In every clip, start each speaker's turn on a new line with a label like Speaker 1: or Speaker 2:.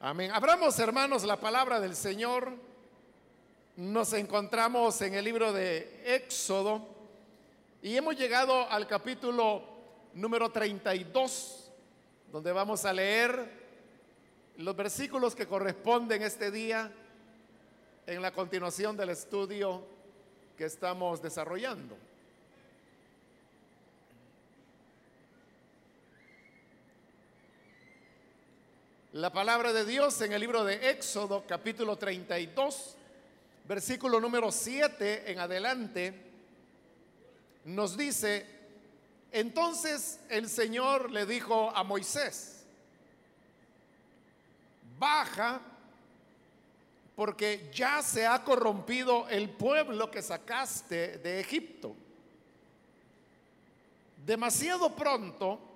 Speaker 1: Amén. Abramos, hermanos, la palabra del Señor. Nos encontramos en el libro de Éxodo y hemos llegado al capítulo número 32, donde vamos a leer los versículos que corresponden este día en la continuación del estudio que estamos desarrollando. La palabra de Dios en el libro de Éxodo capítulo 32, versículo número 7 en adelante, nos dice, entonces el Señor le dijo a Moisés, baja porque ya se ha corrompido el pueblo que sacaste de Egipto. Demasiado pronto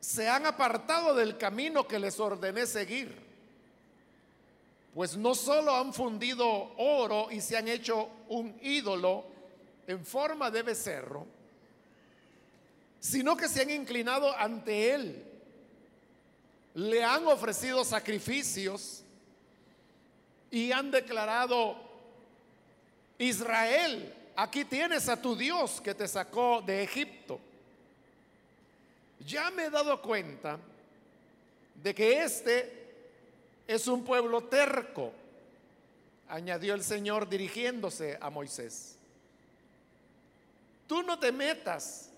Speaker 1: se han apartado del camino que les ordené seguir, pues no solo han fundido oro y se han hecho un ídolo en forma de becerro, sino que se han inclinado ante él, le han ofrecido sacrificios y han declarado, Israel, aquí tienes a tu Dios que te sacó de Egipto. Ya me he dado cuenta de que este es un pueblo terco, añadió el Señor dirigiéndose a Moisés. Tú no te metas,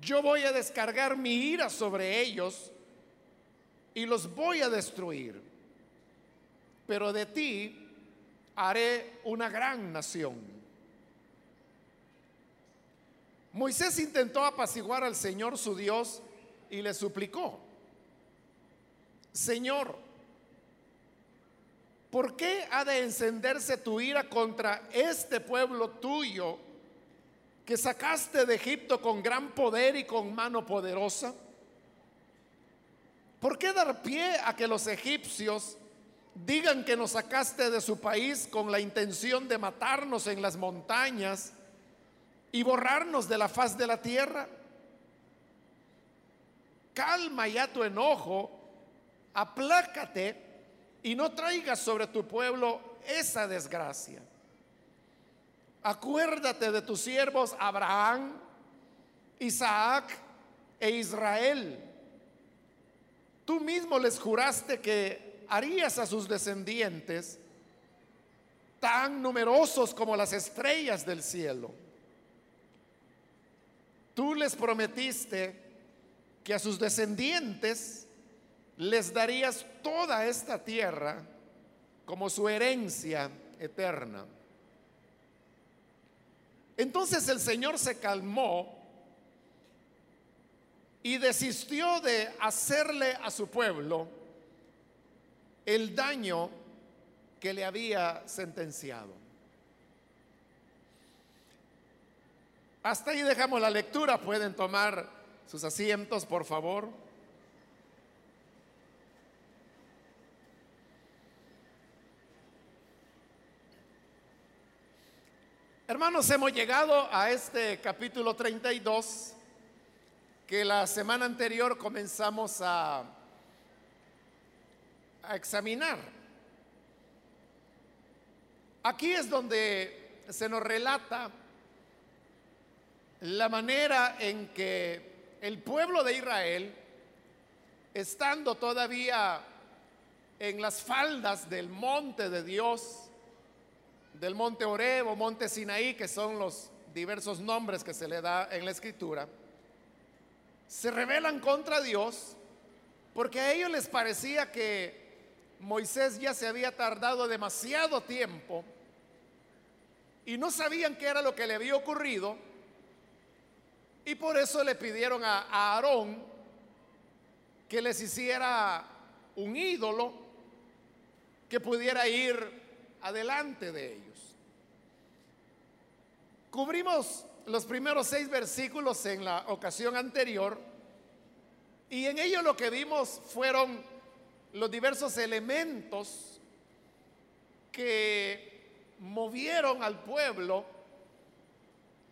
Speaker 1: yo voy a descargar mi ira sobre ellos y los voy a destruir, pero de ti haré una gran nación. Moisés intentó apaciguar al Señor su Dios y le suplicó, Señor, ¿por qué ha de encenderse tu ira contra este pueblo tuyo que sacaste de Egipto con gran poder y con mano poderosa? ¿Por qué dar pie a que los egipcios digan que nos sacaste de su país con la intención de matarnos en las montañas? Y borrarnos de la faz de la tierra. Calma ya tu enojo, aplácate y no traigas sobre tu pueblo esa desgracia. Acuérdate de tus siervos Abraham, Isaac e Israel. Tú mismo les juraste que harías a sus descendientes tan numerosos como las estrellas del cielo. Tú les prometiste que a sus descendientes les darías toda esta tierra como su herencia eterna. Entonces el Señor se calmó y desistió de hacerle a su pueblo el daño que le había sentenciado. Hasta ahí dejamos la lectura. Pueden tomar sus asientos, por favor. Hermanos, hemos llegado a este capítulo 32 que la semana anterior comenzamos a, a examinar. Aquí es donde se nos relata la manera en que el pueblo de Israel, estando todavía en las faldas del monte de Dios, del monte Oreb o monte Sinaí, que son los diversos nombres que se le da en la escritura, se rebelan contra Dios porque a ellos les parecía que Moisés ya se había tardado demasiado tiempo y no sabían qué era lo que le había ocurrido y por eso le pidieron a, Aarón que les hiciera un ídolo que pudiera ir adelante de ellos. Cubrimos los primeros seis versículos en la ocasión anterior y en ello lo que vimos fueron los diversos elementos que movieron al pueblo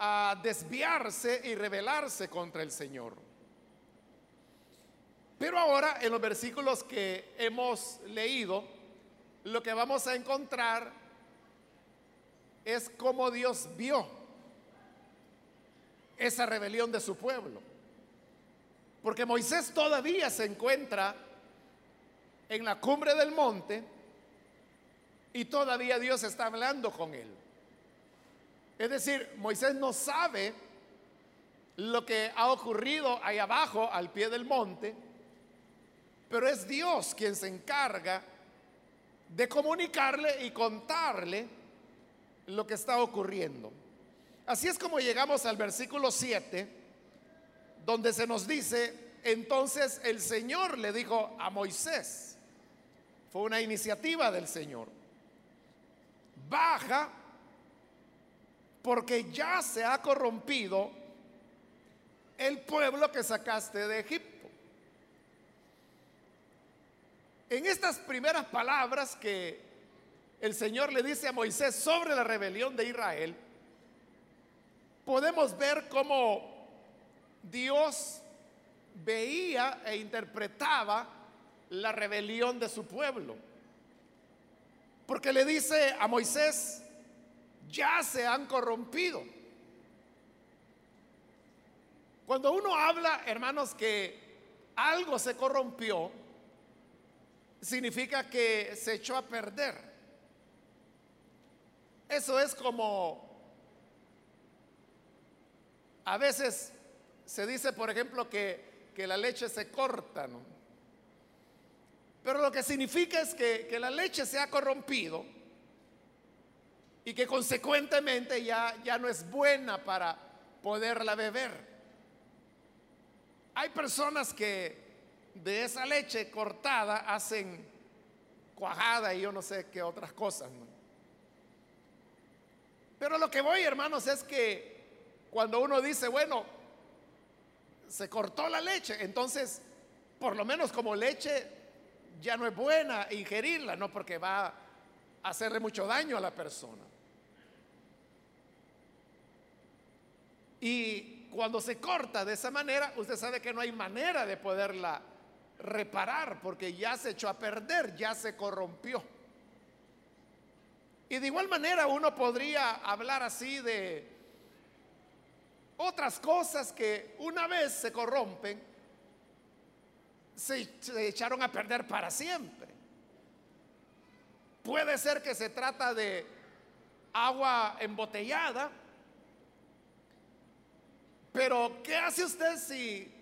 Speaker 1: a desviarse y rebelarse contra el Señor. Pero ahora en los versículos que hemos leído, lo que vamos a encontrar es cómo Dios vio esa rebelión de su pueblo. Porque Moisés todavía se encuentra en la cumbre del monte y todavía Dios está hablando con él. Es decir, Moisés no sabe lo que ha ocurrido ahí abajo al pie del monte, pero es Dios quien se encarga de comunicarle y contarle lo que está ocurriendo. Así es como llegamos al versículo 7, donde se nos dice, entonces el Señor le dijo a Moisés, fue una iniciativa del Señor, baja porque ya se ha corrompido el pueblo que sacaste de Egipto. En estas primeras palabras que el Señor le dice a Moisés sobre la rebelión de Israel, podemos ver cómo Dios veía e interpretaba la rebelión de su pueblo. Porque le dice a Moisés, ya se han corrompido. Cuando uno habla, hermanos, que algo se corrompió, significa que se echó a perder. Eso es como a veces se dice, por ejemplo, que, la leche se corta, ¿no? Pero lo que significa es que, que, la leche se ha corrompido y que consecuentemente ya, ya no es buena para poderla beber. Hay personas que de esa leche cortada hacen cuajada y yo no sé qué otras cosas. Pero lo que voy, hermanos, es que cuando uno dice, bueno, se cortó la leche, entonces, por lo menos como leche, ya no es buena ingerirla, no porque va hacerle mucho daño a la persona. Y cuando se corta de esa manera, usted sabe que no hay manera de poderla reparar porque ya se echó a perder, ya se corrompió. Y de igual manera uno podría hablar así de otras cosas que una vez se corrompen, se, echaron a perder para siempre. Puede ser que se trata de agua embotellada, pero ¿qué hace usted si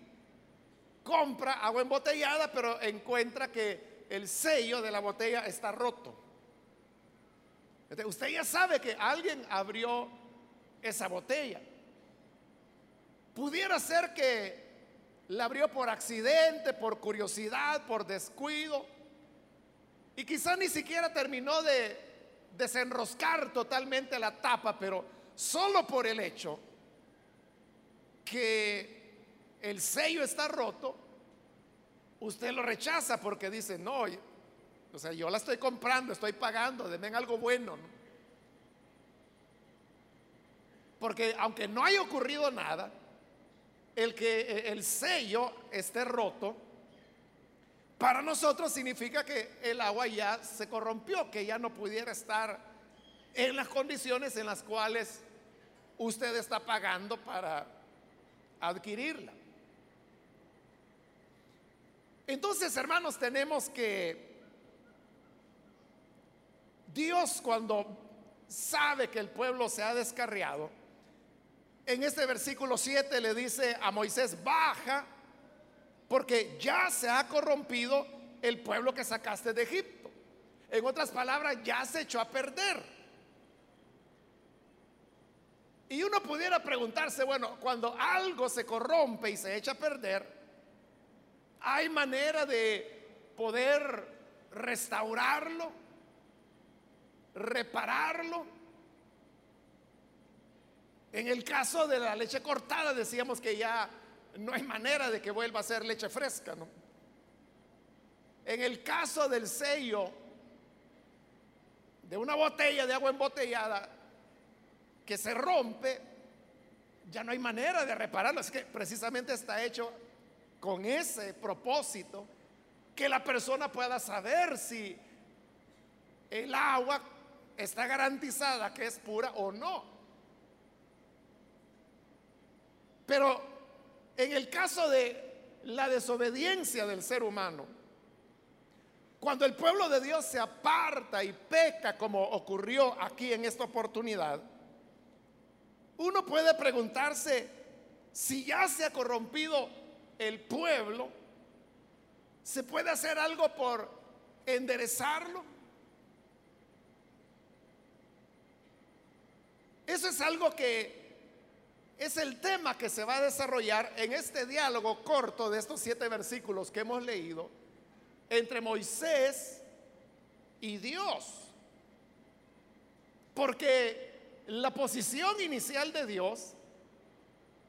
Speaker 1: compra agua embotellada, pero encuentra que el sello de la botella está roto? Usted ya sabe que alguien abrió esa botella. Pudiera ser que la abrió por accidente, por curiosidad, por descuido. Y quizá ni siquiera terminó de desenroscar totalmente la tapa, pero solo por el hecho que el sello está roto, usted lo rechaza porque dice, no, o sea, yo la estoy comprando, estoy pagando, denme algo bueno. Porque aunque no haya ocurrido nada, el que e, el sello esté roto, para nosotros significa que el agua ya se corrompió, que ya no pudiera estar en las condiciones en las cuales usted está pagando para adquirirla. Entonces, hermanos, tenemos que Dios cuando sabe que el pueblo se ha descarriado, en este versículo 7 le dice a Moisés, baja, porque ya se ha corrompido el pueblo que sacaste de Egipto. En otras palabras, ya se echó a perder. Y uno pudiera preguntarse, bueno, cuando algo se corrompe y se echa a perder, ¿hay manera de poder restaurarlo? ¿Repararlo? En el caso de la leche cortada decíamos que ya no hay manera de que vuelva a ser leche fresca, ¿no? En el caso del sello de una botella de agua embotellada, que se rompe, ya no hay manera de repararlo. Es que precisamente está hecho con ese propósito que la persona pueda saber si el agua está garantizada que es pura o no. Pero en el caso de la desobediencia del ser humano, cuando el pueblo de Dios se aparta y peca como ocurrió aquí en esta oportunidad, uno puede preguntarse si ya se ha corrompido el pueblo, ¿se puede hacer algo por enderezarlo? Eso es algo que es el tema que se va a desarrollar en este diálogo corto de estos siete versículos que hemos leído entre Moisés y Dios. Porque la posición inicial de Dios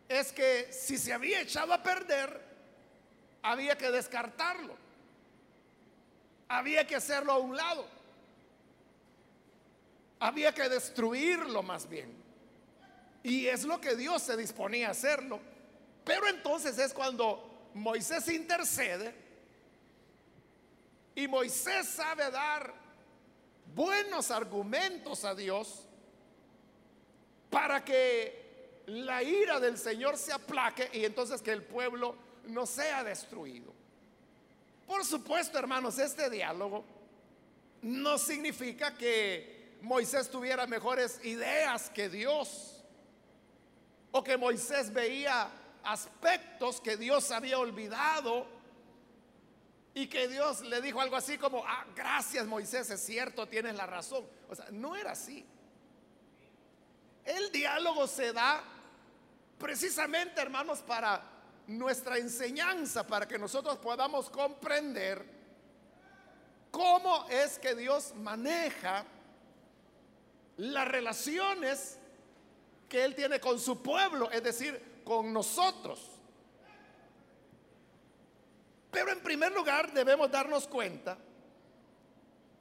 Speaker 1: es que si se había echado a perder, había que descartarlo. Había que hacerlo a un lado. Había que destruirlo más bien. Y es lo que Dios se disponía a hacerlo. Pero entonces es cuando Moisés intercede y Moisés sabe dar buenos argumentos a Dios para que la ira del Señor se aplaque y entonces que el pueblo no sea destruido. Por supuesto, hermanos, este diálogo no significa que Moisés tuviera mejores ideas que Dios o que Moisés veía aspectos que Dios había olvidado y que Dios le dijo algo así como, ah, gracias Moisés, es cierto, tienes la razón. O sea, no era así. El diálogo se da precisamente, hermanos, para nuestra enseñanza, para que nosotros podamos comprender cómo es que Dios maneja las relaciones que Él tiene con su pueblo, es decir, con nosotros. Pero en primer lugar debemos darnos cuenta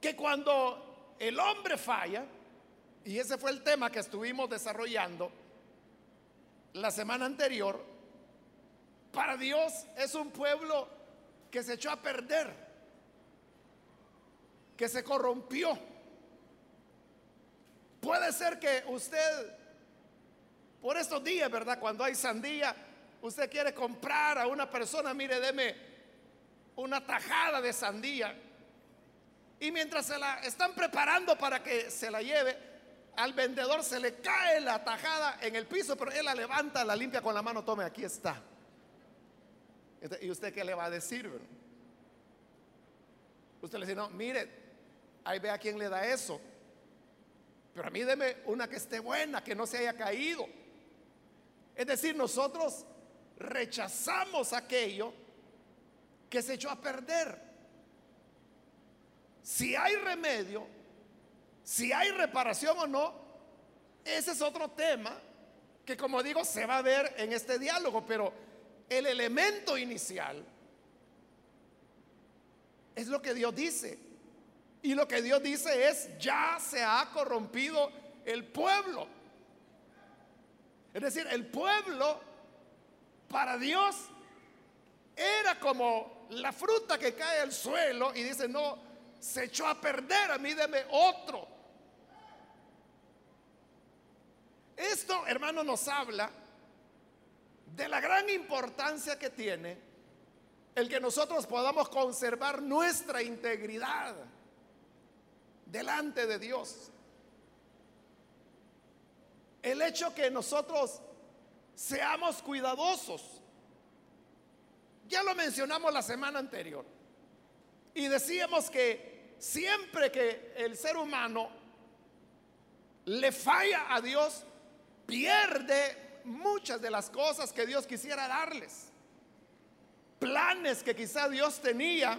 Speaker 1: que cuando el hombre falla, y ese fue el tema que estuvimos desarrollando la semana anterior. Para Dios es un pueblo que se echó a perder, que se corrompió. Puede ser que usted, por estos días, ¿verdad? Cuando hay sandía, usted quiere comprar a una persona, mire, deme una tajada de sandía. Y mientras se la están preparando para que se la lleve, al vendedor se le cae la tajada en el piso, pero él la levanta, la limpia con la mano, tome, aquí está. ¿Y usted qué le va a decir? Usted le dice, no, mire, ahí ve a quién le da eso. Pero a mí deme una que esté buena, que no se haya caído. Es decir, nosotros rechazamos aquello que se echó a perder. Si hay remedio, si hay reparación o no, ese es otro tema que como digo se va a ver en este diálogo, pero el elemento inicial es lo que Dios dice. Y lo que Dios dice es, ya se ha corrompido el pueblo. Es decir, el pueblo para Dios era como la fruta que cae al suelo y dice, no, se echó a perder, a mí deme otro. Esto, hermano, nos habla de la gran importancia que tiene el que nosotros podamos conservar nuestra integridad delante de Dios. El hecho que nosotros seamos cuidadosos. Ya lo mencionamos la semana anterior. Y decíamos que siempre que el ser humano le falla a Dios, pierde muchas de las cosas que Dios quisiera darles. Planes que quizá Dios tenía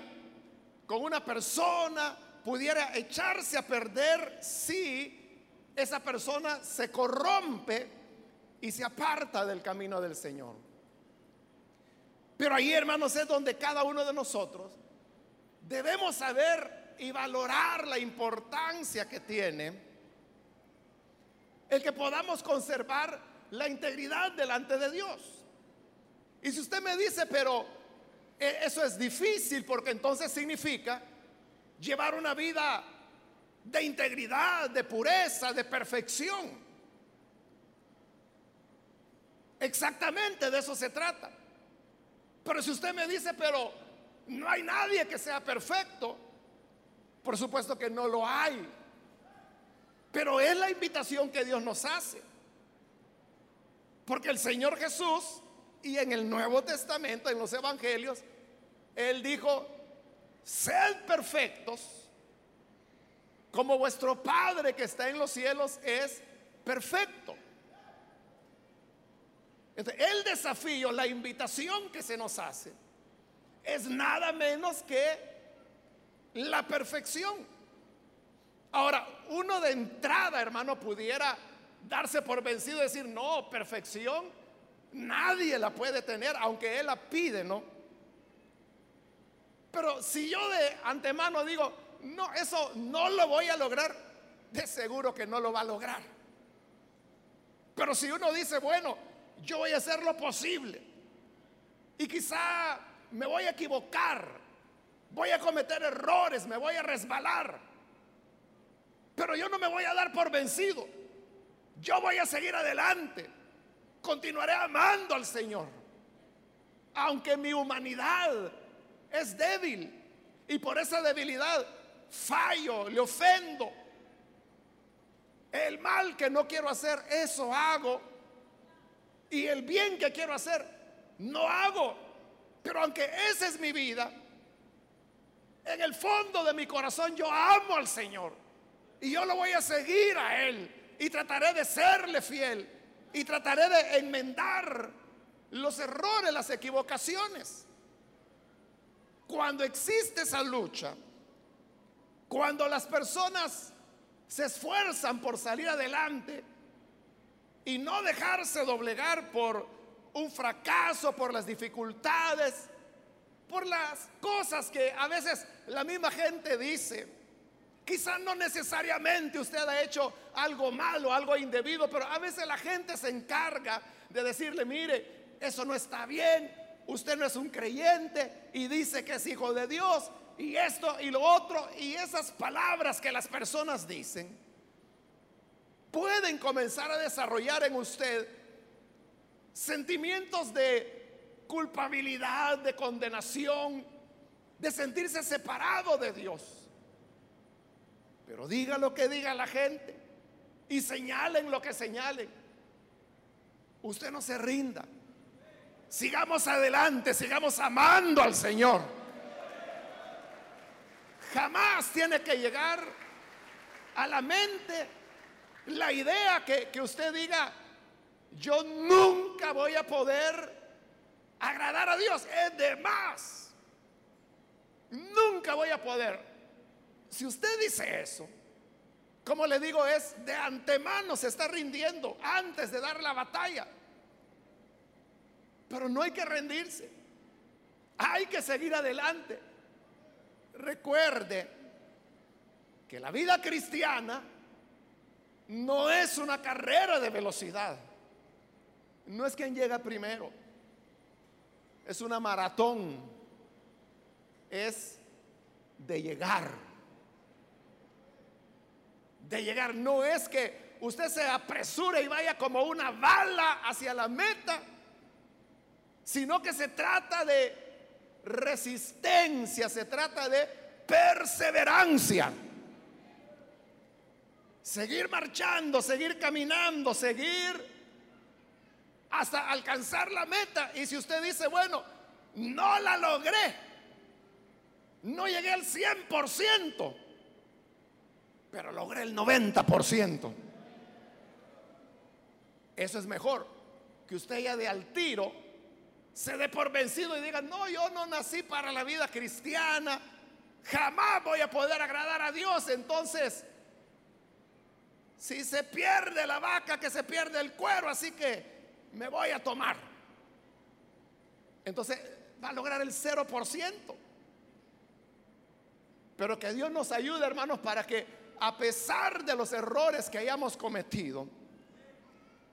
Speaker 1: con una persona pudiera echarse a perder si esa persona se corrompe y se aparta del camino del Señor. Pero ahí, hermanos, es donde cada uno de nosotros debemos saber y valorar la importancia que tiene el que podamos conservar la integridad delante de Dios. Y si usted me dice, pero e- eso es difícil porque entonces significa llevar una vida de integridad, de pureza, de perfección. Exactamente de eso se trata. Pero si usted me dice, pero no hay nadie que sea perfecto, por supuesto que no lo hay. Pero es la invitación que Dios nos hace. Porque el Señor Jesús, y en el Nuevo Testamento, en los Evangelios, Él dijo, sed perfectos, como vuestro Padre que está en los cielos es perfecto. Entonces, el desafío, la invitación que se nos hace, es nada menos que la perfección. Ahora, uno de entrada, hermano, pudiera darse por vencido y decir, no, perfección, nadie la puede tener, aunque Él la pide, ¿no? Pero si yo de antemano digo, no, eso no lo voy a lograr, de seguro que no lo va a lograr. Pero si uno dice, bueno, yo voy a hacer lo posible y quizá me voy a equivocar, voy a cometer errores, me voy a resbalar, pero yo no me voy a dar por vencido. Yo voy a seguir adelante. Continuaré amando al Señor. Aunque mi humanidad es débil y por esa debilidad fallo, le ofendo. El mal que no quiero hacer, eso hago. Y el bien que quiero hacer, no hago. Pero aunque esa es mi vida, en el fondo de mi corazón yo amo al Señor. Y yo lo voy a seguir a Él. Y trataré de serle fiel. Y trataré de enmendar los errores, las equivocaciones. Cuando existe esa lucha, cuando las personas se esfuerzan por salir adelante y no dejarse doblegar por un fracaso, por las dificultades, por las cosas que a veces la misma gente dice. Quizás no necesariamente usted ha hecho algo malo, algo indebido, pero a veces la gente se encarga de decirle, mire, eso no está bien, usted no es un creyente y dice que es hijo de Dios y esto y lo otro y esas palabras que las personas dicen pueden comenzar a desarrollar en usted sentimientos de culpabilidad, de condenación, de sentirse separado de Dios. Pero diga lo que diga la gente y señalen lo que señalen. Usted no se rinda. Sigamos adelante, sigamos amando al Señor. Jamás tiene que llegar a la mente la idea que, que usted diga, yo nunca voy a poder agradar a Dios. Es de más. Nunca voy a poder. Si usted dice eso, como le digo, es de antemano se está rindiendo antes de dar la batalla. Pero no hay que rendirse. Hay que seguir adelante recuerde que la vida cristiana no es una carrera de velocidad. No es quien llega primero. Es una maratón. Es de llegar. De llegar. No es que usted se apresure y vaya como una bala hacia la meta, sino que se trata de resistencia, se trata de perseverancia. Seguir marchando, seguir caminando, seguir hasta alcanzar la meta. Y si usted dice, bueno, no la logré, no llegué al 100%, pero logré el 90%. Eso es mejor que usted ya de al tiro se dé por vencido y diga, no, yo no nací para la vida cristiana, jamás voy a poder agradar a Dios. Entonces, si se pierde la vaca, que se pierde el cuero, así que me voy a tomar. Entonces, va a lograr el 0%. Pero que Dios nos ayude, hermanos, para que a pesar de los errores que hayamos cometido,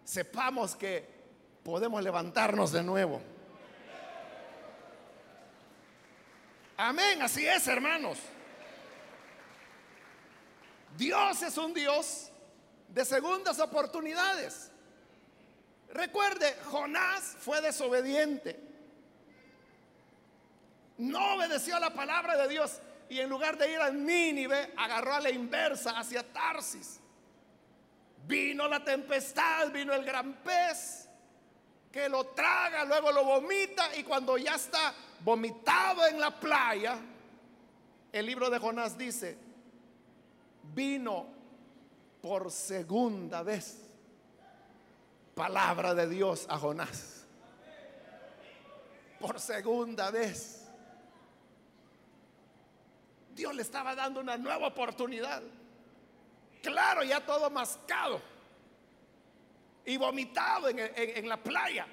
Speaker 1: sepamos que podemos levantarnos de nuevo Amén, así es, hermanos. Dios es un Dios de segundas oportunidades. Recuerde, Jonás fue desobediente. No obedeció a la palabra de Dios y en lugar de ir a Nínive, agarró a la inversa hacia Tarsis. Vino la tempestad, vino el gran pez que lo traga, luego lo vomita y cuando ya está vomitado en la playa, el libro de Jonás dice, vino por segunda vez palabra de Dios a Jonás. Por segunda vez. Dios le estaba dando una nueva oportunidad. Claro, ya todo mascado y vomitado en, en la playa.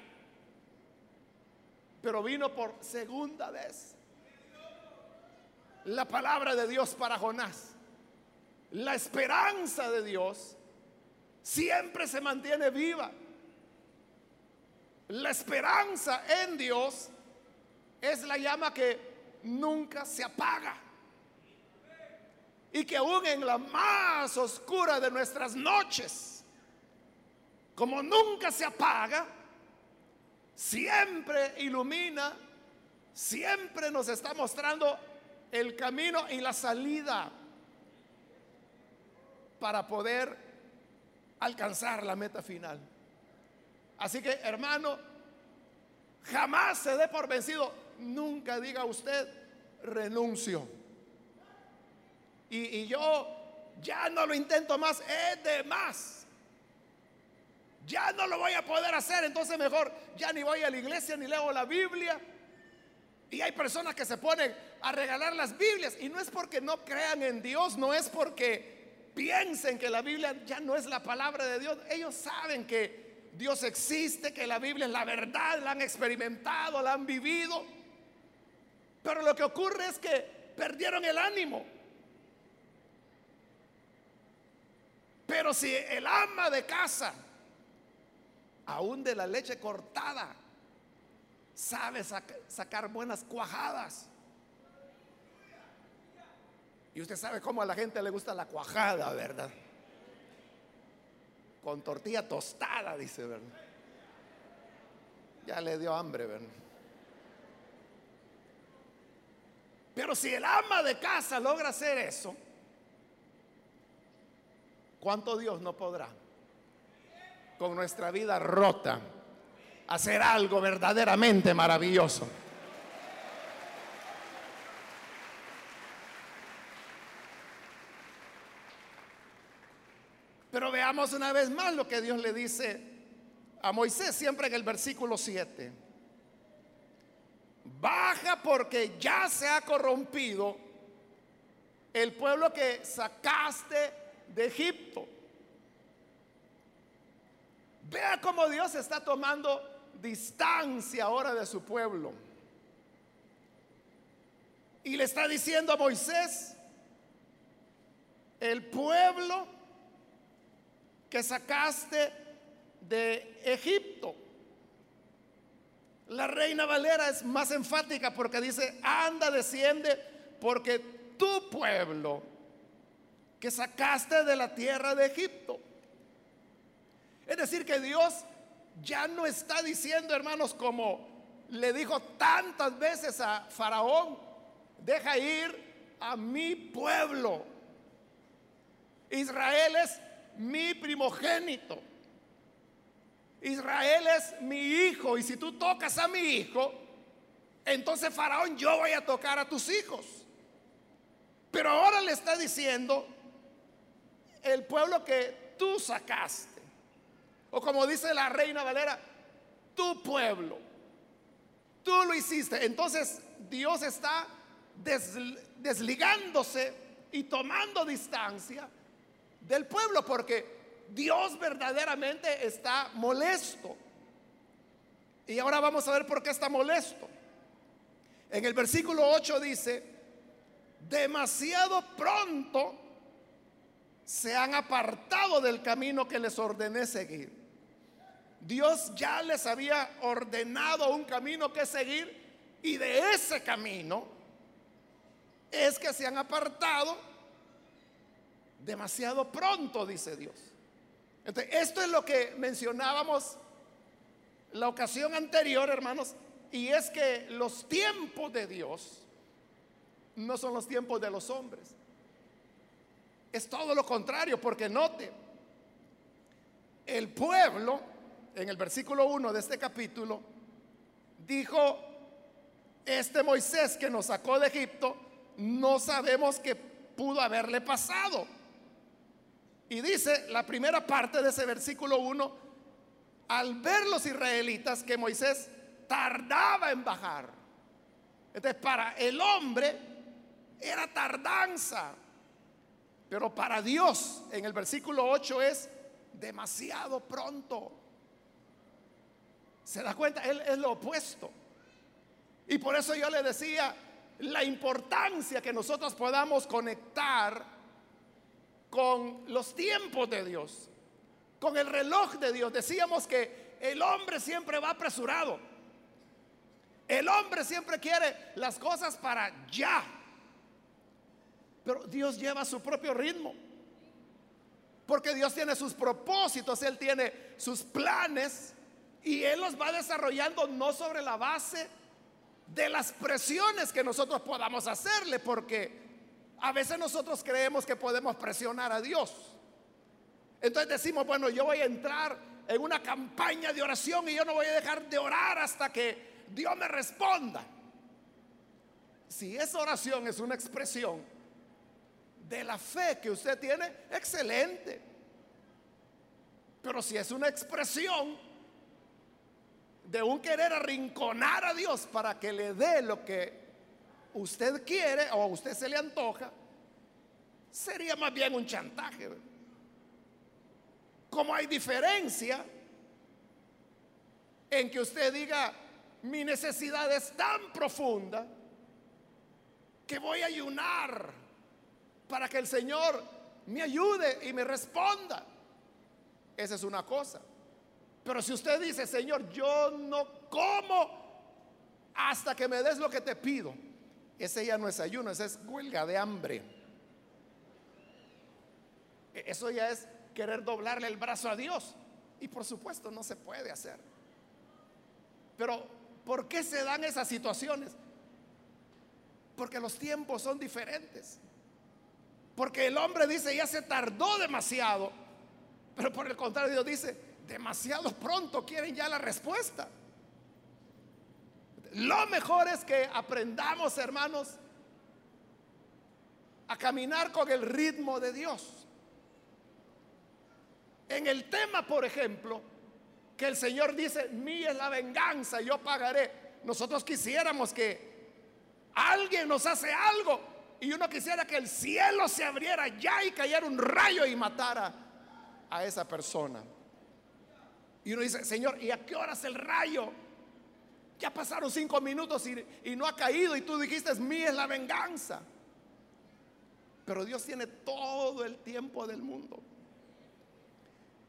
Speaker 1: Pero vino por segunda vez la palabra de Dios para Jonás. La esperanza de Dios siempre se mantiene viva. La esperanza en Dios es la llama que nunca se apaga. Y que aún en la más oscura de nuestras noches, como nunca se apaga, siempre ilumina, siempre nos está mostrando el camino y la salida para poder alcanzar la meta final. Así que, hermano, jamás se dé por vencido. Nunca diga usted, renuncio. Y, yo ya no lo intento más, es de más. Ya no lo voy a poder hacer, entonces mejor ya ni voy a la iglesia ni leo la Biblia. Y hay personas que se ponen a regalar las Biblias y no es porque no crean en Dios, no es porque piensen que la Biblia ya no es la palabra de Dios. Ellos saben que Dios existe, que la Biblia es la verdad, la han experimentado, la han vivido. Pero lo que ocurre es que perdieron el ánimo. Pero si el ama de casa, aún de la leche cortada, sabe sacar buenas cuajadas. Y usted sabe cómo a la gente le gusta la cuajada, ¿verdad? con tortilla tostada, dice, ¿verdad? Ya le dio hambre, ¿verdad? Pero si el ama de casa logra hacer eso, ¿cuánto Dios no podrá con nuestra vida rota hacer algo verdaderamente maravilloso? Pero veamos una vez más lo que Dios le dice a Moisés, siempre en el versículo 7. Baja porque ya se ha corrompido el pueblo que sacaste de Egipto. Vea cómo Dios está tomando distancia ahora de su pueblo. Y le está diciendo a Moisés, el pueblo que sacaste de Egipto. La reina Valera es más enfática porque dice, anda, desciende, porque tu pueblo que sacaste de la tierra de Egipto. Es decir, que Dios ya no está diciendo, hermanos, como le dijo tantas veces a Faraón, deja ir a mi pueblo. Israel es mi primogénito. Israel es mi hijo y si tú tocas a mi hijo, entonces Faraón yo voy a tocar a tus hijos. Pero ahora le está diciendo el pueblo que tú sacaste. O como dice la reina Valera, tu pueblo. Tú lo hiciste. Entonces Dios está desligándose y tomando distancia del pueblo, porque Dios verdaderamente está molesto. Y ahora vamos a ver por qué está molesto. En el versículo 8 dice, demasiado pronto se han apartado del camino que les ordené seguir. Dios ya les había ordenado un camino que seguir y de ese camino es que se han apartado demasiado pronto, dice Dios. Entonces, esto es lo que mencionábamos la ocasión anterior, hermanos, y es que los tiempos de Dios no son los tiempos de los hombres. Es todo lo contrario, porque note, el pueblo, en el versículo 1 de este capítulo, dijo, este Moisés que nos sacó de Egipto, no sabemos qué pudo haberle pasado. Y dice la primera parte de ese versículo 1, al ver los israelitas que Moisés tardaba en bajar. Entonces para el hombre era tardanza, pero para Dios en el versículo 8 es demasiado pronto. ¿Se da cuenta? Él es lo opuesto. Y por eso yo le decía la importancia que nosotros podamos conectar con los tiempos de Dios, con el reloj de Dios. Decíamos que el hombre siempre va apresurado. El hombre siempre quiere las cosas para ya. Pero Dios lleva su propio ritmo. Porque Dios tiene sus propósitos, Él tiene sus planes y Él los va desarrollando no sobre la base de las presiones que nosotros podamos hacerle, porque a veces nosotros creemos que podemos presionar a Dios. Entonces decimos, bueno, yo voy a entrar en una campaña de oración y yo no voy a dejar de orar hasta que Dios me responda. Si esa oración es una expresión de la fe que usted tiene, excelente. Pero si es una expresión de un querer arrinconar a Dios para que le dé lo que usted quiere o a usted se le antoja, sería más bien un chantaje. Como hay diferencia en que usted diga, mi necesidad es tan profunda que voy a ayunar para que el Señor me ayude y me responda. Esa es una cosa. Pero si usted dice, Señor, yo no como hasta que me des lo que te pido, ese ya no es ayuno, ese es huelga de hambre. E-, eso ya es querer doblarle el brazo a Dios. Y por supuesto no se puede hacer. Pero ¿Por qué se dan esas situaciones? Porque los tiempos son diferentes. Porque el hombre dice, ya se tardó demasiado. Pero por el contrario, Dios dice, demasiado pronto quieren ya la respuesta. Lo mejor es que aprendamos, hermanos, a caminar con el ritmo de Dios. En el tema, por ejemplo, que el Señor dice, mía es la venganza, yo pagaré. Nosotros quisiéramos que alguien nos hace algo y uno quisiera que el cielo se abriera ya y cayera un rayo y matara a esa persona. Y uno dice, Señor, ¿y a qué horas el rayo? Ya pasaron cinco minutos y, no ha caído y tú dijiste, mía es la venganza. Pero Dios tiene todo el tiempo del mundo.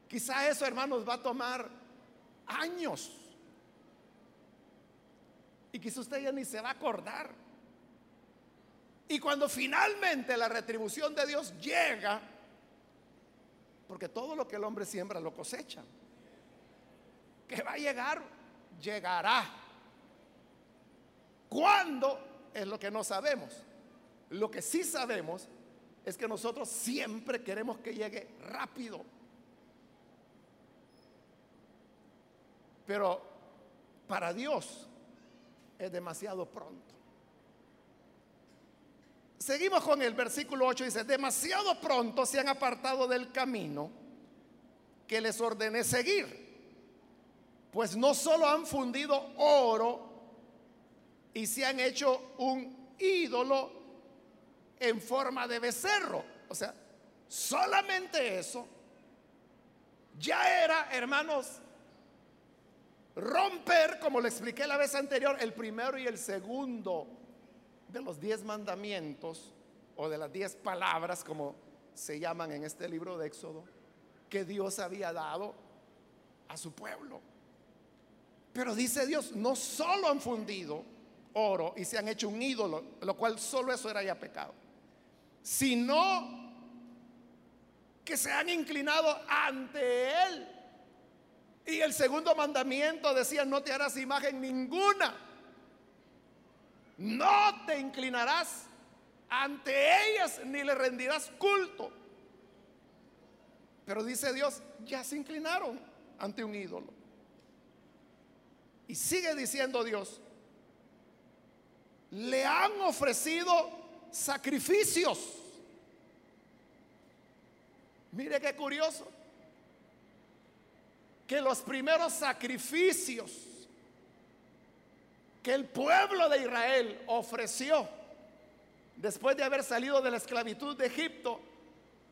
Speaker 1: Quizá eso, hermanos, va a tomar años. Y quizá usted ya ni se va a acordar. Y cuando finalmente la retribución de Dios llega, porque todo lo que el hombre siembra lo cosecha, que va a llegar, llegará. ¿Cuándo? Es lo que no sabemos. Lo que sí sabemos es que nosotros siempre queremos que llegue rápido. Pero para Dios es demasiado pronto. Seguimos con el versículo 8, dice, demasiado pronto se han apartado del camino que les ordené seguir, pues no solo han fundido oro y se han hecho un ídolo en forma de becerro. O sea, solamente eso ya era, hermanos, romper, como le expliqué la vez anterior, el primero y el segundo de los diez mandamientos o de las diez palabras, como se llaman en este libro de Éxodo, que Dios había dado a su pueblo. Pero dice Dios, no solo han fundido oro y se han hecho un ídolo, lo cual solo eso era ya pecado, sino que se han inclinado ante Él. Y el segundo mandamiento decía, no te harás imagen ninguna, no te inclinarás ante ellas ni le rendirás culto. Pero dice Dios, ya se inclinaron ante un ídolo. Y sigue diciendo Dios, le han ofrecido sacrificios. Mire qué curioso. Que los primeros sacrificios que el pueblo de Israel ofreció después de haber salido de la esclavitud de Egipto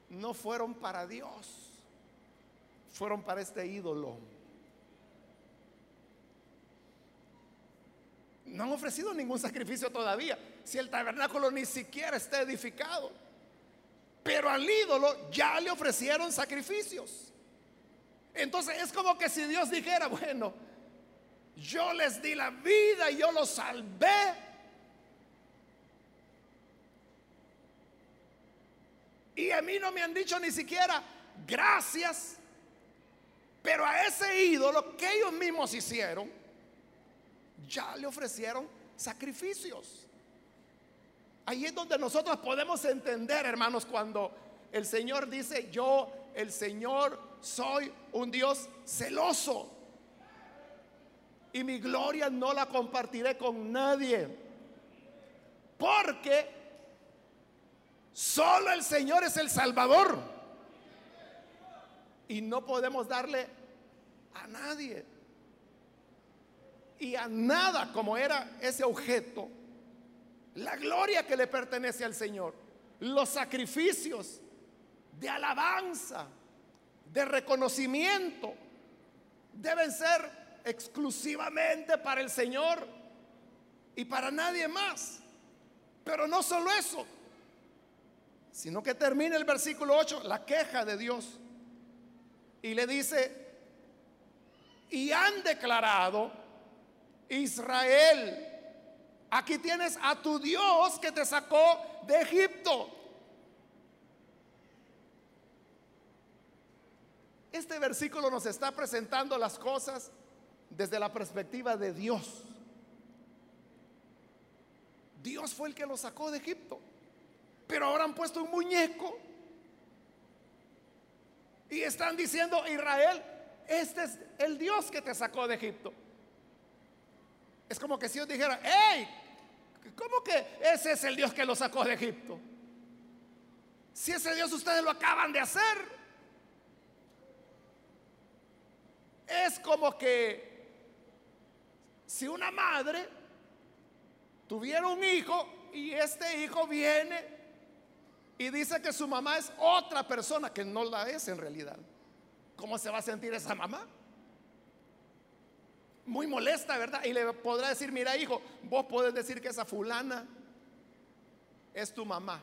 Speaker 1: no fueron para Dios, fueron para este ídolo. No han ofrecido ningún sacrificio todavía. Si el tabernáculo ni siquiera está edificado. Pero al ídolo ya le ofrecieron sacrificios. Entonces es como que si Dios dijera, bueno, yo les di la vida, y yo los salvé. Y a mí no me han dicho ni siquiera gracias. Pero a ese ídolo que ellos mismos hicieron, ya le ofrecieron sacrificios. Ahí es donde nosotros podemos entender, hermanos, cuando el Señor dice, yo, el Señor, soy un Dios celoso. Y mi gloria no la compartiré con nadie. Porque solo el Señor es el Salvador. Y no podemos darle a nadie y a nada como era ese objeto, la gloria que le pertenece al Señor, los sacrificios de alabanza, de reconocimiento, deben ser exclusivamente para el Señor y para nadie más. Pero no solo eso, sino que termina el versículo 8, la queja de Dios, y le dice, y han declarado, Israel, aquí tienes a tu Dios que te sacó de Egipto. Este versículo nos está presentando las cosas desde la perspectiva de Dios. Dios fue el que lo sacó de Egipto. Pero ahora han puesto un muñeco y están diciendo, Israel, este es el Dios que te sacó de Egipto. Es como que si Dios dijera, hey, ¿cómo que ese es el Dios que lo sacó de Egipto? Si ese Dios ustedes lo acaban de hacer. Es como que si una madre tuviera un hijo y este hijo viene y dice que su mamá es otra persona que no la es en realidad, ¿cómo se va a sentir esa mamá? Muy molesta, ¿verdad? Y le podrá decir, mira hijo, vos podés decir que esa fulana es tu mamá,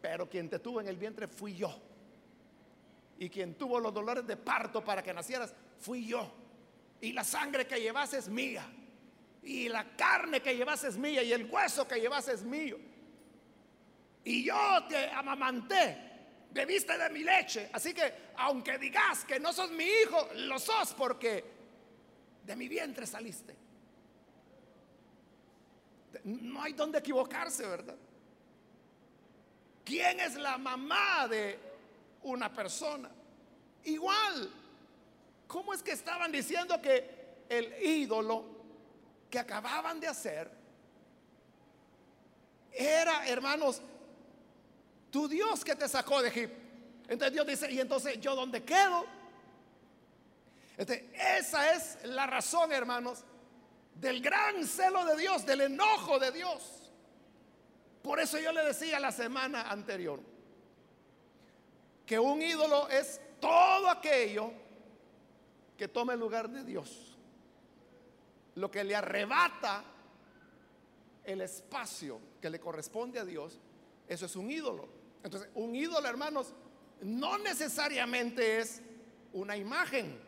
Speaker 1: pero quien te tuvo en el vientre fui yo. Y quien tuvo los dolores de parto para que nacieras fui yo. Y la sangre que llevas es mía. Y la carne que llevas es mía. Y el hueso que llevas es mío. Y yo te amamanté. Bebiste de mi leche. Así que aunque digas que no sos mi hijo, lo sos porque de mi vientre saliste. No hay donde equivocarse, ¿verdad? ¿Quién es la mamá de una persona? Igual, ¿cómo es que estaban diciendo que el ídolo que acababan de hacer era, hermanos, tu Dios que te sacó de Egipto? Entonces Dios dice, ¿y entonces yo dónde quedo? Esa es la razón, hermanos, del gran celo de Dios, del enojo de Dios. Por eso yo le decía la semana anterior que un ídolo es todo aquello que tome el lugar de Dios. Lo que le arrebata el espacio que le corresponde a Dios, eso es un ídolo. Entonces, un ídolo, hermanos, no necesariamente es una imagen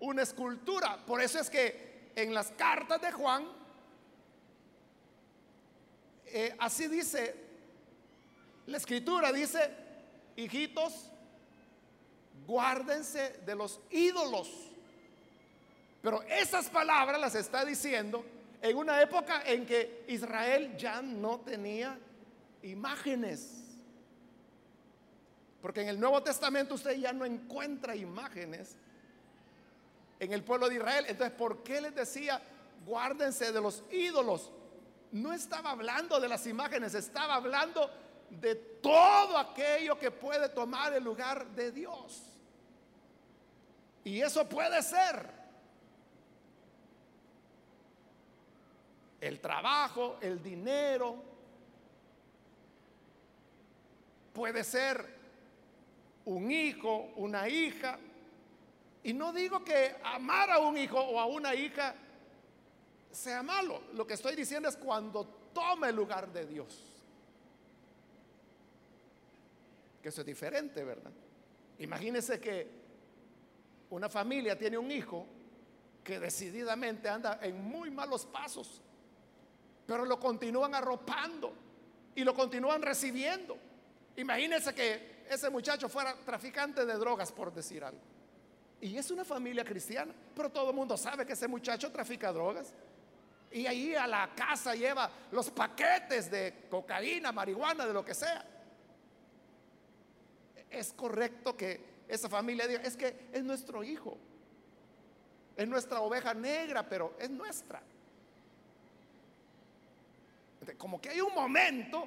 Speaker 1: una escultura. Por eso es que en las cartas de Juan eh, así dice, la escritura dice, hijitos, guárdense de los ídolos. Pero esas palabras las está diciendo en una época en que Israel ya no tenía imágenes. Porque en el Nuevo Testamento usted ya no encuentra imágenes en el pueblo de Israel. Entonces, ¿por qué les decía, guárdense de los ídolos? No estaba hablando de las imágenes, estaba hablando de todo aquello que puede tomar el lugar de Dios. Y eso puede ser el trabajo, el dinero, puede ser un hijo, una hija. Y no digo que amar a un hijo o a una hija sea malo. Lo que estoy diciendo es cuando tome el lugar de Dios. Que eso es diferente, ¿verdad? Imagínese que una familia tiene un hijo que decididamente anda en muy malos pasos, pero lo continúan arropando y lo continúan recibiendo. Imagínese que ese muchacho fuera traficante de drogas, por decir algo. Y es una familia cristiana, pero todo el mundo sabe que ese muchacho trafica drogas. Y ahí a la casa lleva los paquetes de cocaína, marihuana, de lo que sea. Es correcto que esa familia diga, es que es nuestro hijo, es nuestra oveja negra, pero es nuestra. Como que hay un momento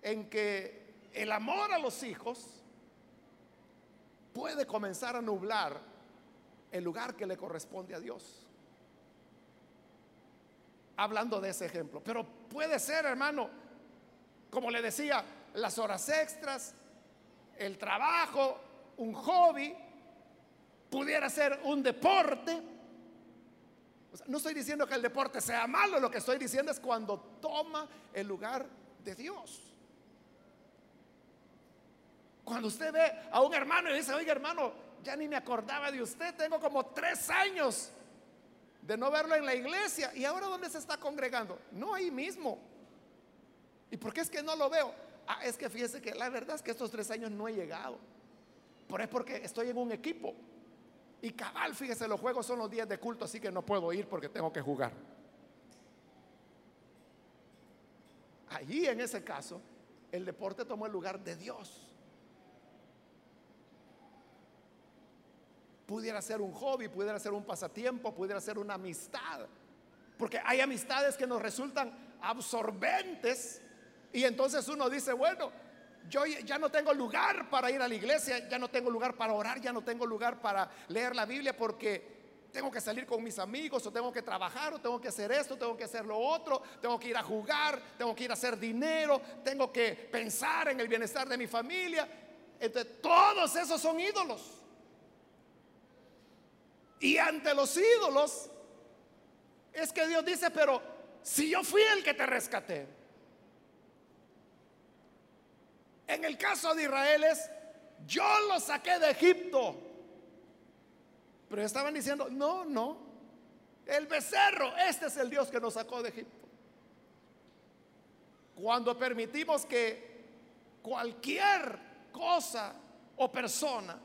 Speaker 1: en que el amor a los hijos puede comenzar a nublar el lugar que le corresponde a Dios. Hablando de ese ejemplo. Pero puede ser, hermano, como le decía, las horas extras, el trabajo, un hobby, pudiera ser un deporte. no estoy diciendo que el deporte sea malo, lo que estoy diciendo es cuando toma el lugar de Dios. Cuando usted ve a un hermano y dice, oiga hermano, ya ni me acordaba de usted, tengo como tres años de no verlo en la iglesia. ¿Y ahora dónde se está congregando? No ahí mismo. ¿Y por qué es que no lo veo? Ah, es que fíjese que la verdad es que estos tres años no he llegado. Por es porque estoy en un equipo. Y cabal, fíjese, los juegos son los días de culto, así que no puedo ir porque tengo que jugar. Allí en ese caso, el deporte tomó el lugar de Dios. Pudiera ser un hobby, pudiera ser un pasatiempo, pudiera ser una amistad. Porque hay amistades que nos resultan absorbentes y entonces uno dice, bueno, yo ya no tengo lugar para ir a la iglesia, ya no tengo lugar para orar, ya no tengo lugar para leer la Biblia porque tengo que salir con mis amigos o tengo que trabajar o tengo que hacer esto, tengo que hacer lo otro, tengo que ir a jugar, tengo que ir a hacer dinero, tengo que pensar en el bienestar de mi familia. Entonces, todos esos son ídolos. Y ante los ídolos es que Dios dice, pero si yo fui el que te rescaté. En el caso de Israel es, yo lo saqué de Egipto. Pero estaban diciendo, no, no, el becerro, este es el Dios que nos sacó de Egipto. Cuando permitimos que cualquier cosa o persona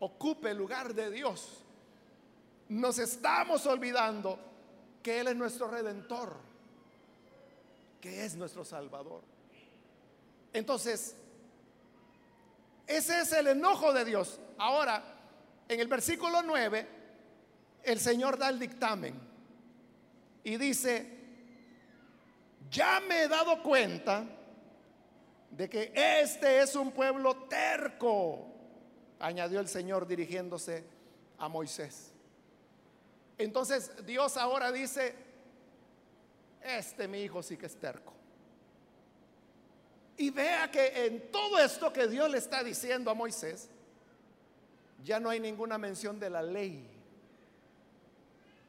Speaker 1: ocupe el lugar de Dios, nos estamos olvidando que Él es nuestro redentor, que es nuestro Salvador. Entonces, ese es el enojo de Dios. Ahora, en el versículo 9, el Señor da el dictamen y dice, ya me he dado cuenta de que este es un pueblo terco añadió el Señor dirigiéndose a Moisés. Entonces Dios ahora dice, este mi hijo sí que es terco. Y vea que en todo esto que Dios le está diciendo a Moisés, ya no hay ninguna mención de la ley.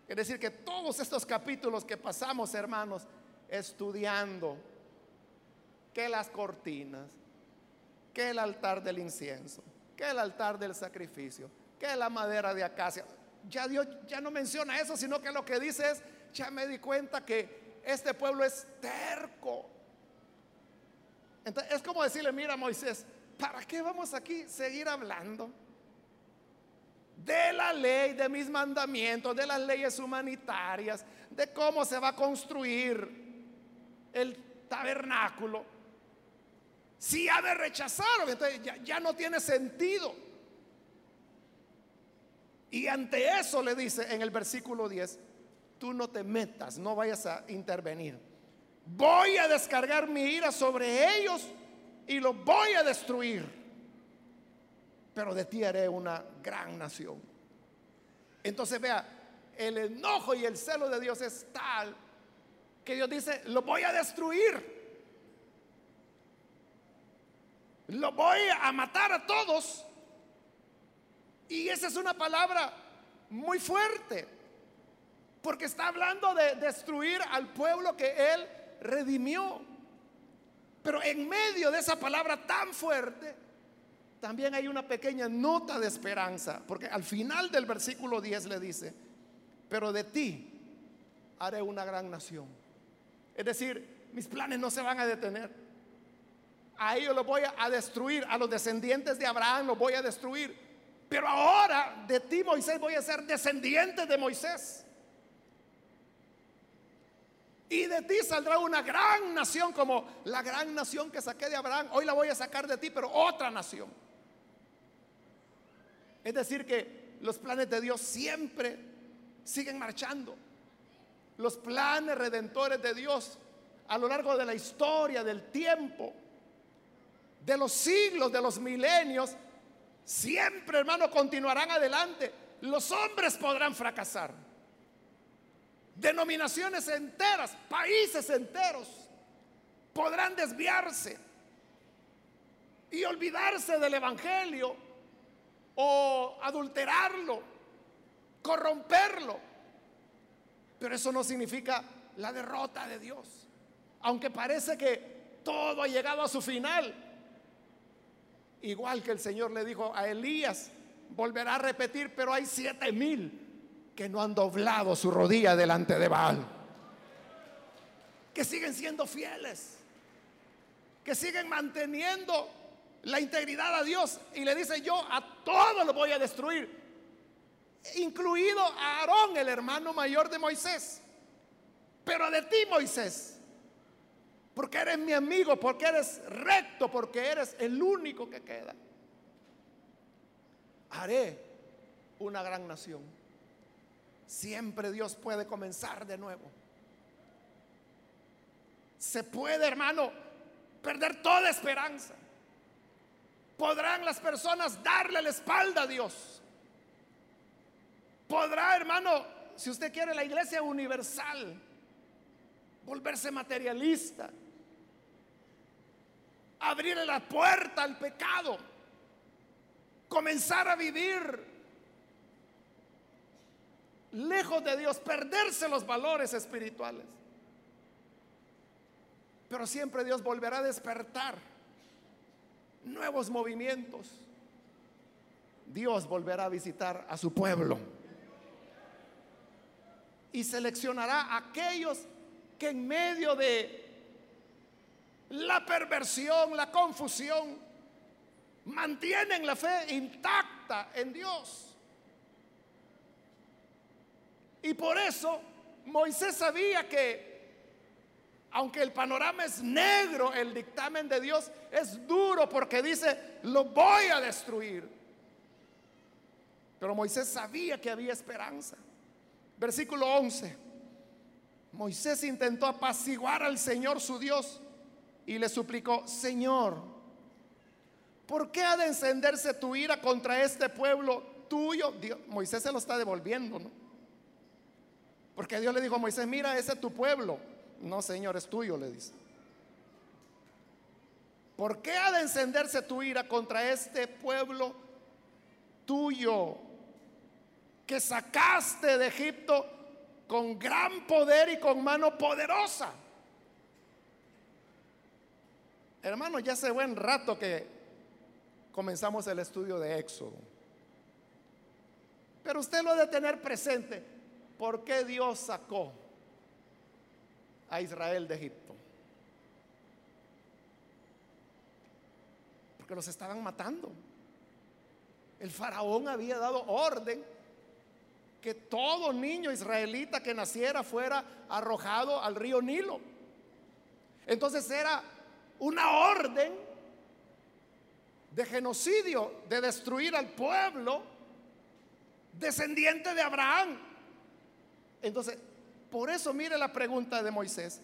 Speaker 1: Es decir, que todos estos capítulos que pasamos, hermanos, estudiando que las cortinas, que el altar del incienso, que el altar del sacrificio, que la madera de acacia. Ya Dios ya no menciona eso, sino que lo que dice es, ya me di cuenta que este pueblo es terco. Entonces, es como decirle, mira Moisés, ¿para qué vamos aquí seguir hablando? De la ley, de mis mandamientos, de las leyes humanitarias, de cómo se va a construir el tabernáculo. Si ha de rechazaron, entonces ya, ya no tiene sentido. Y ante eso le dice en el versículo 10, tú no te metas, no vayas a intervenir. Voy a descargar mi ira sobre ellos y los voy a destruir. Pero de ti haré una gran nación. Entonces vea, el enojo y el celo de Dios es tal que Dios dice, lo voy a destruir. Lo voy a matar a todos. Y esa es una palabra muy fuerte, porque está hablando de destruir al pueblo que Él redimió. Pero en medio de esa palabra tan fuerte, también hay una pequeña nota de esperanza, porque al final del versículo 10 le dice, pero de ti haré una gran nación. Es decir, mis planes no se van a detener. A ellos los voy a destruir, a los descendientes de Abraham los voy a destruir. Pero ahora de ti, Moisés, voy a ser descendiente de Moisés. Y de ti saldrá una gran nación como la gran nación que saqué de Abraham. Hoy la voy a sacar de ti, pero otra nación. Es decir, que los planes de Dios siempre siguen marchando. Los planes redentores de Dios a lo largo de la historia, del tiempo, de los siglos, de los milenios, siempre, hermano, continuarán adelante. Los hombres podrán fracasar. Denominaciones enteras, países enteros, podrán desviarse y olvidarse del Evangelio o adulterarlo, corromperlo. Pero eso no significa la derrota de Dios. Aunque parece que todo ha llegado a su final. Igual que el Señor le dijo a Elías, volverá a repetir, pero hay siete mil que no han doblado su rodilla delante de Baal. Que siguen siendo fieles. Que siguen manteniendo la integridad a Dios. Y le dice, yo a todos los voy a destruir. Incluido a Aarón, el hermano mayor de Moisés. Pero de ti, Moisés. Porque eres mi amigo, porque eres recto, porque eres el único que queda. Haré una gran nación. Siempre Dios puede comenzar de nuevo. Se puede, hermano, perder toda esperanza. Podrán las personas darle la espalda a Dios. Podrá, hermano, si usted quiere, la iglesia universal volverse materialista, abrirle la puerta al pecado, comenzar a vivir lejos de Dios, perderse los valores espirituales. Pero siempre Dios volverá a despertar nuevos movimientos. Dios volverá a visitar a su pueblo y seleccionará a aquellos que en medio de la perversión, la confusión, mantienen la fe intacta en Dios. Y por eso Moisés sabía que, aunque el panorama es negro, el dictamen de Dios es duro porque dice, lo voy a destruir. Pero Moisés sabía que había esperanza. Versículo 11. Moisés intentó apaciguar al Señor su Dios y le suplicó, Señor, ¿por qué ha de encenderse tu ira contra este pueblo tuyo? Moisés se lo está devolviendo, ¿no? Porque Dios le dijo a Moisés, mira, ese es tu pueblo. No, Señor, es tuyo, le dice. ¿Por qué ha de encenderse tu ira contra este pueblo tuyo que sacaste de Egipto con gran poder y con mano poderosa? Hermano, ya hace buen rato que comenzamos el estudio de Éxodo. Pero usted lo debe tener presente. ¿Por qué Dios sacó a Israel de Egipto. Porque los estaban matando. El faraón había dado orden que todo niño israelita que naciera fuera arrojado al río Nilo. Entonces era una orden de genocidio, de destruir al pueblo descendiente de Abraham. Entonces, por eso mire la pregunta de Moisés.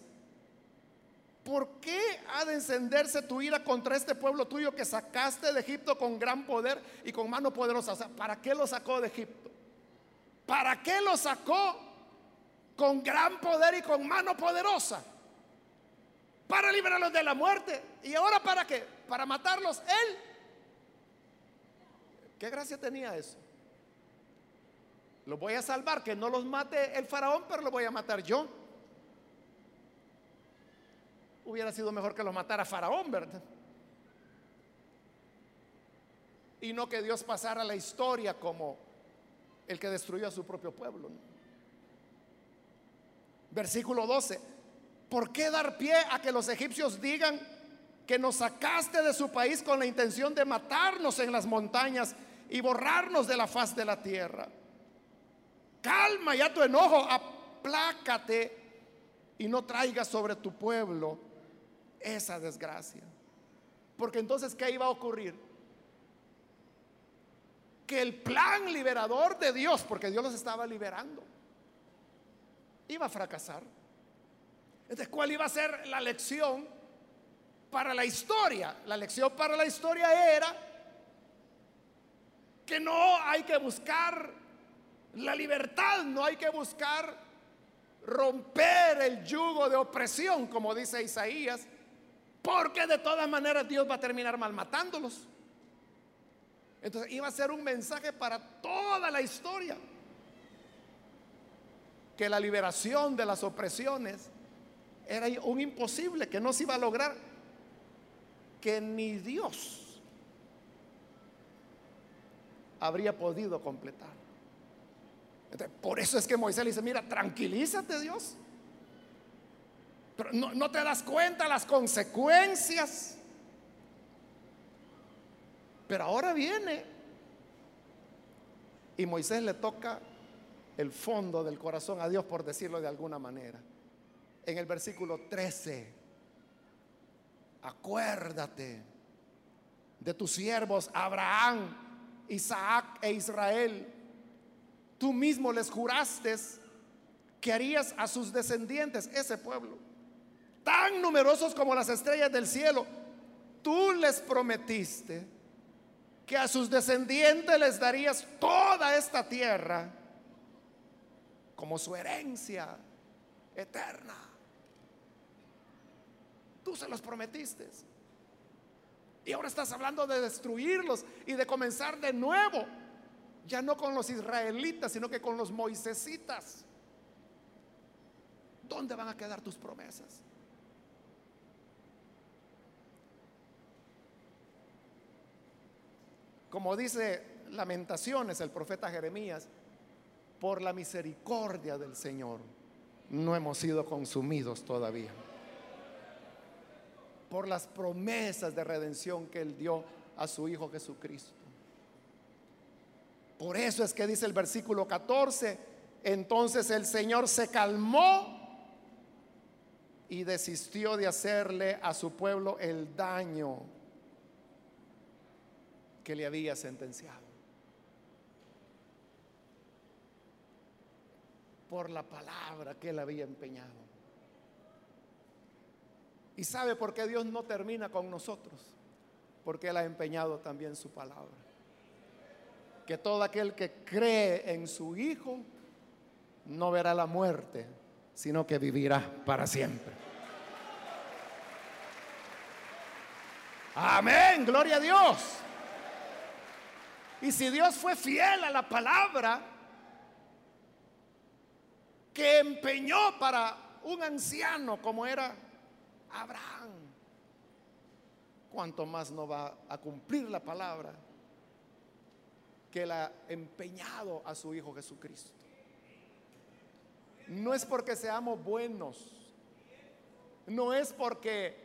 Speaker 1: ¿Por qué ha de encenderse tu ira contra este pueblo tuyo que sacaste de Egipto con gran poder y con mano poderosa? ¿para qué lo sacó de Egipto? ¿Para qué lo sacó con gran poder y con mano poderosa? Para librarlos de la muerte. ¿Y ahora para qué? Para matarlos él. ¿Qué gracia tenía eso? Los voy a salvar, que no los mate el faraón, pero los voy a matar yo. Hubiera sido mejor que los matara faraón, ¿verdad? Y no que Dios pasara la historia como el que destruyó a su propio pueblo. Versículo 12. ¿Por qué dar pie a que los egipcios digan que nos sacaste de su país con la intención de matarnos en las montañas y borrarnos de la faz de la tierra? Calma ya tu enojo, aplácate y no traigas sobre tu pueblo esa desgracia. Porque entonces, ¿qué iba a ocurrir? que el plan liberador de Dios, porque Dios los estaba liberando, iba a fracasar. Entonces, ¿cuál iba a ser la lección para la historia? La lección para la historia era que no hay que buscar la libertad, no hay que buscar romper el yugo de opresión, como dice Isaías, porque de todas maneras Dios va a terminar malmatándolos. Entonces iba a ser un mensaje para toda la historia. Que la liberación de las opresiones era un imposible, que no se iba a lograr, que ni Dios habría podido completar. por eso es que Moisés le dice, mira, tranquilízate Dios. Pero no, no te das cuenta las consecuencias pero ahora viene y Moisés le toca el fondo del corazón a Dios, por decirlo de alguna manera. En el versículo 13, acuérdate de tus siervos Abraham, Isaac e Israel. Tú mismo les juraste que harías a sus descendientes, ese pueblo, tan numerosos como las estrellas del cielo. Tú les prometiste que a sus descendientes les darías toda esta tierra como su herencia eterna. Tú se los prometiste. Y ahora estás hablando de destruirlos y de comenzar de nuevo. Ya no con los israelitas, sino que con los moisesitas. ¿Dónde van a quedar tus promesas? Como dice Lamentaciones el profeta Jeremías, por la misericordia del Señor no hemos sido consumidos todavía. Por las promesas de redención que Él dio a su Hijo Jesucristo. Por eso es que dice el versículo 14, entonces el Señor se calmó y desistió de hacerle a su pueblo el daño que le había sentenciado. Por la palabra que él había empeñado. ¿Y sabe por qué Dios no termina con nosotros? Porque Él ha empeñado también su palabra. Que todo aquel que cree en su Hijo no verá la muerte, sino que vivirá para siempre. Amén, gloria a Dios. Y si Dios fue fiel a la palabra que empeñó para un anciano como era Abraham, ¿cuánto más no va a cumplir la palabra que la ha empeñado a su Hijo Jesucristo? No es porque seamos buenos, no es porque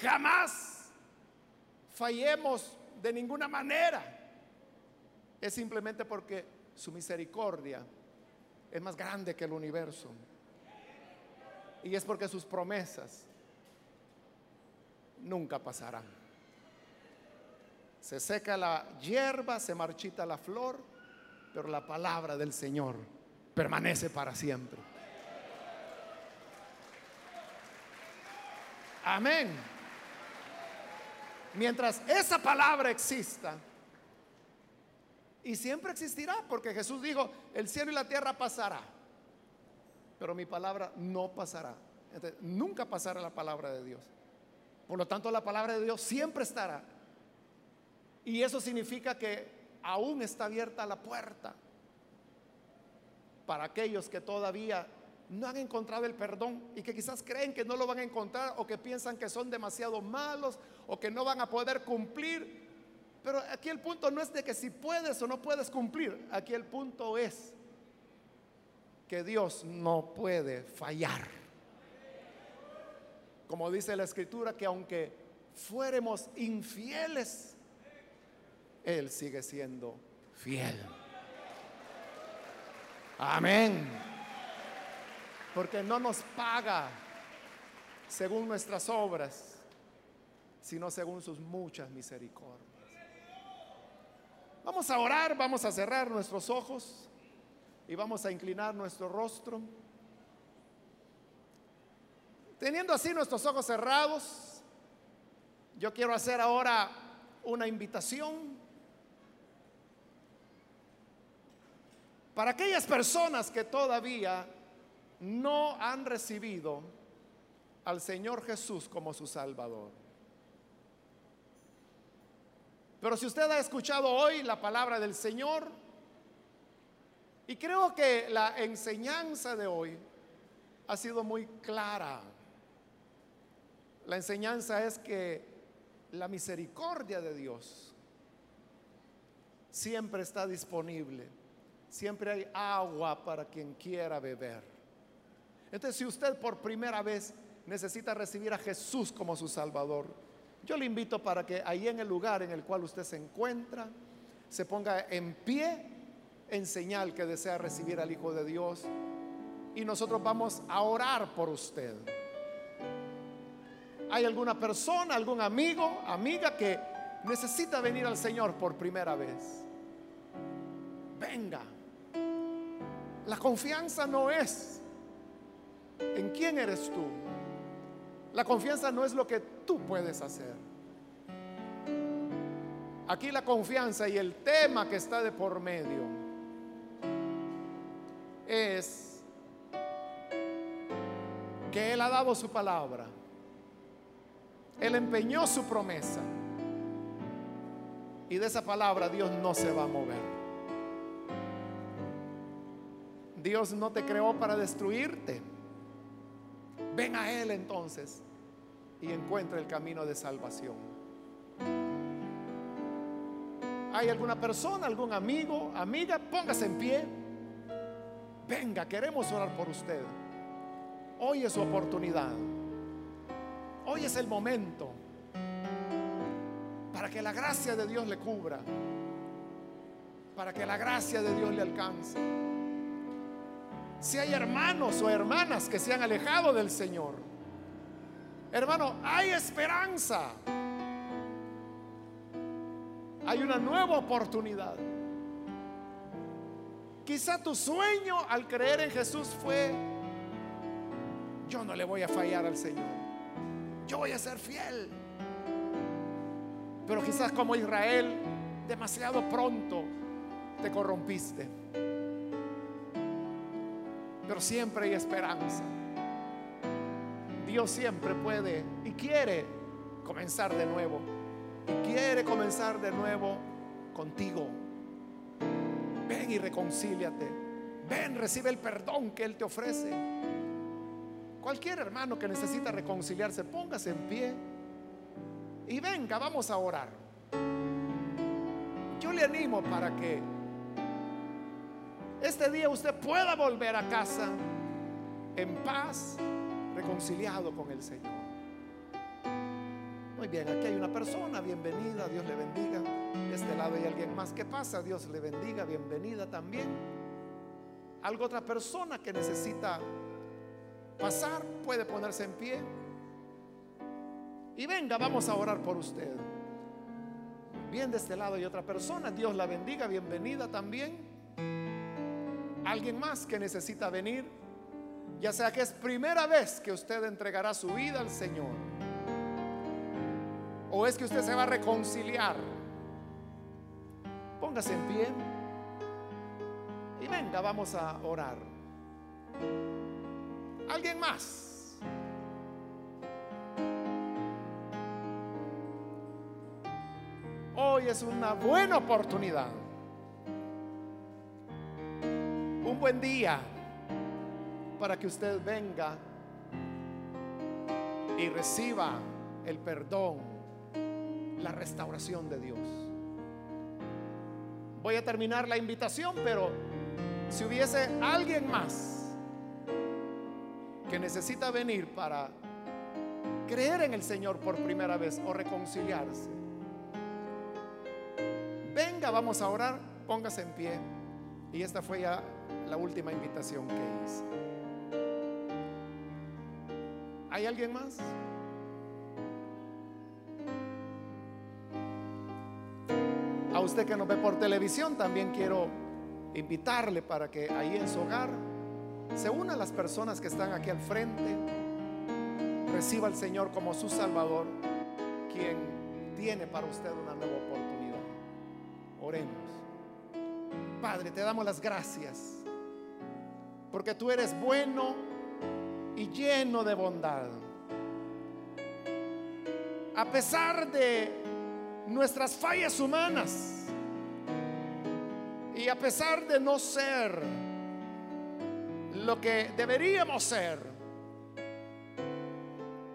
Speaker 1: jamás fallemos de ninguna manera. Es simplemente porque su misericordia es más grande que el universo. Y es porque sus promesas nunca pasarán. Se seca la hierba, se marchita la flor, pero la palabra del Señor permanece para siempre. Amén. Mientras esa palabra exista, y siempre existirá, porque Jesús dijo, el cielo y la tierra pasará, pero mi palabra no pasará. nunca pasará la palabra de Dios. Por lo tanto, la palabra de Dios siempre estará. Y eso significa que aún está abierta la puerta para aquellos que todavía no han encontrado el perdón y que quizás creen que no lo van a encontrar o que piensan que son demasiado malos o que no van a poder cumplir. Pero aquí el punto no es de que si puedes o no puedes cumplir, aquí el punto es que Dios no puede fallar. Como dice la escritura, que aunque fuéramos infieles, Él sigue siendo fiel. Amén. Porque no nos paga según nuestras obras, sino según sus muchas misericordias. Vamos a orar, vamos a cerrar nuestros ojos y vamos a inclinar nuestro rostro. Teniendo así nuestros ojos cerrados, yo quiero hacer ahora una invitación para aquellas personas que todavía no han recibido al Señor Jesús como su Salvador. Pero si usted ha escuchado hoy la palabra del Señor, y creo que la enseñanza de hoy ha sido muy clara. La enseñanza es que la misericordia de Dios siempre está disponible. Siempre hay agua para quien quiera beber. Entonces, si usted por primera vez necesita recibir a Jesús como su Salvador, yo le invito para que ahí en el lugar en el cual usted se encuentra, se ponga en pie en señal que desea recibir al Hijo de Dios. Y nosotros vamos a orar por usted. ¿Hay alguna persona, algún amigo, amiga que necesita venir al Señor por primera vez? Venga. La confianza no es en quién eres tú. La confianza no es lo que tú puedes hacer. Aquí la confianza y el tema que está de por medio es que Él ha dado su palabra. Él empeñó su promesa. Y de esa palabra Dios no se va a mover. Dios no te creó para destruirte. Ven a Él entonces y encuentra el camino de salvación. ¿Hay alguna persona, algún amigo, amiga? Póngase en pie. Venga, queremos orar por usted. Hoy es su oportunidad. Hoy es el momento para que la gracia de Dios le cubra. Para que la gracia de Dios le alcance. Si hay hermanos o hermanas que se han alejado del Señor, hermano, hay esperanza. Hay una nueva oportunidad. Quizá tu sueño al creer en Jesús fue, yo no le voy a fallar al Señor. Yo voy a ser fiel. Pero quizás como Israel, demasiado pronto te corrompiste pero siempre hay esperanza. Dios siempre puede y quiere comenzar de nuevo. Y quiere comenzar de nuevo contigo. Ven y reconcíliate. Ven, recibe el perdón que Él te ofrece. Cualquier hermano que necesita reconciliarse, póngase en pie. Y venga, vamos a orar. Yo le animo para que este día usted pueda volver a casa en paz, reconciliado con el Señor. Muy bien, aquí hay una persona, bienvenida, Dios le bendiga. De este lado hay alguien más. ¿Qué pasa? Dios le bendiga, bienvenida también. Algo otra persona que necesita pasar puede ponerse en pie. Y venga, vamos a orar por usted. Bien, de este lado hay otra persona. Dios la bendiga, bienvenida también. Alguien más que necesita venir, ya sea que es primera vez que usted entregará su vida al Señor, o es que usted se va a reconciliar. Póngase en pie y venga, vamos a orar. ¿Alguien más? Hoy es una buena oportunidad. Un buen día para que usted venga y reciba el perdón, la restauración de Dios. Voy a terminar la invitación, pero si hubiese alguien más que necesita venir para creer en el Señor por primera vez o reconciliarse, venga, vamos a orar, póngase en pie. Y esta fue ya la última invitación que hice. ¿Hay alguien más? Usted que nos ve por televisión, también quiero invitarle para que ahí en su hogar se una a las personas que están aquí al frente, reciba al Señor como su Salvador, quien tiene para usted una nueva oportunidad. Oremos. Padre, te damos las gracias, porque tú eres bueno y lleno de bondad. A pesar de nuestras fallas humanas y a pesar de no ser lo que deberíamos ser,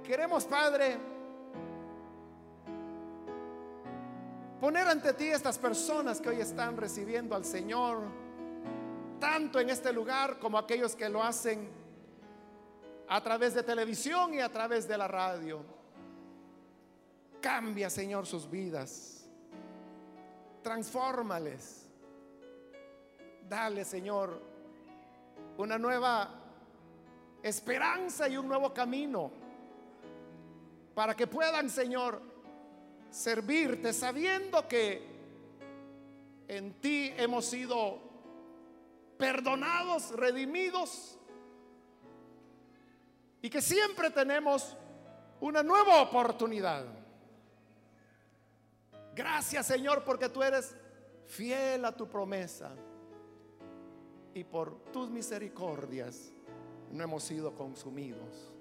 Speaker 1: queremos, Padre, poner ante ti estas personas que hoy están recibiendo al Señor, tanto en este lugar como aquellos que lo hacen a través de televisión y a través de la radio. Cambia, Señor, sus vidas. Transfórmales. Dale, Señor, una nueva esperanza y un nuevo camino para que puedan, Señor, servirte sabiendo que en ti hemos sido perdonados, redimidos y que siempre tenemos una nueva oportunidad. Gracias Señor porque tú eres fiel a tu promesa y por tus misericordias no hemos sido consumidos.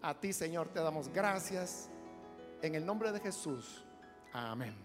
Speaker 1: A ti Señor te damos gracias en el nombre de Jesús. Amén.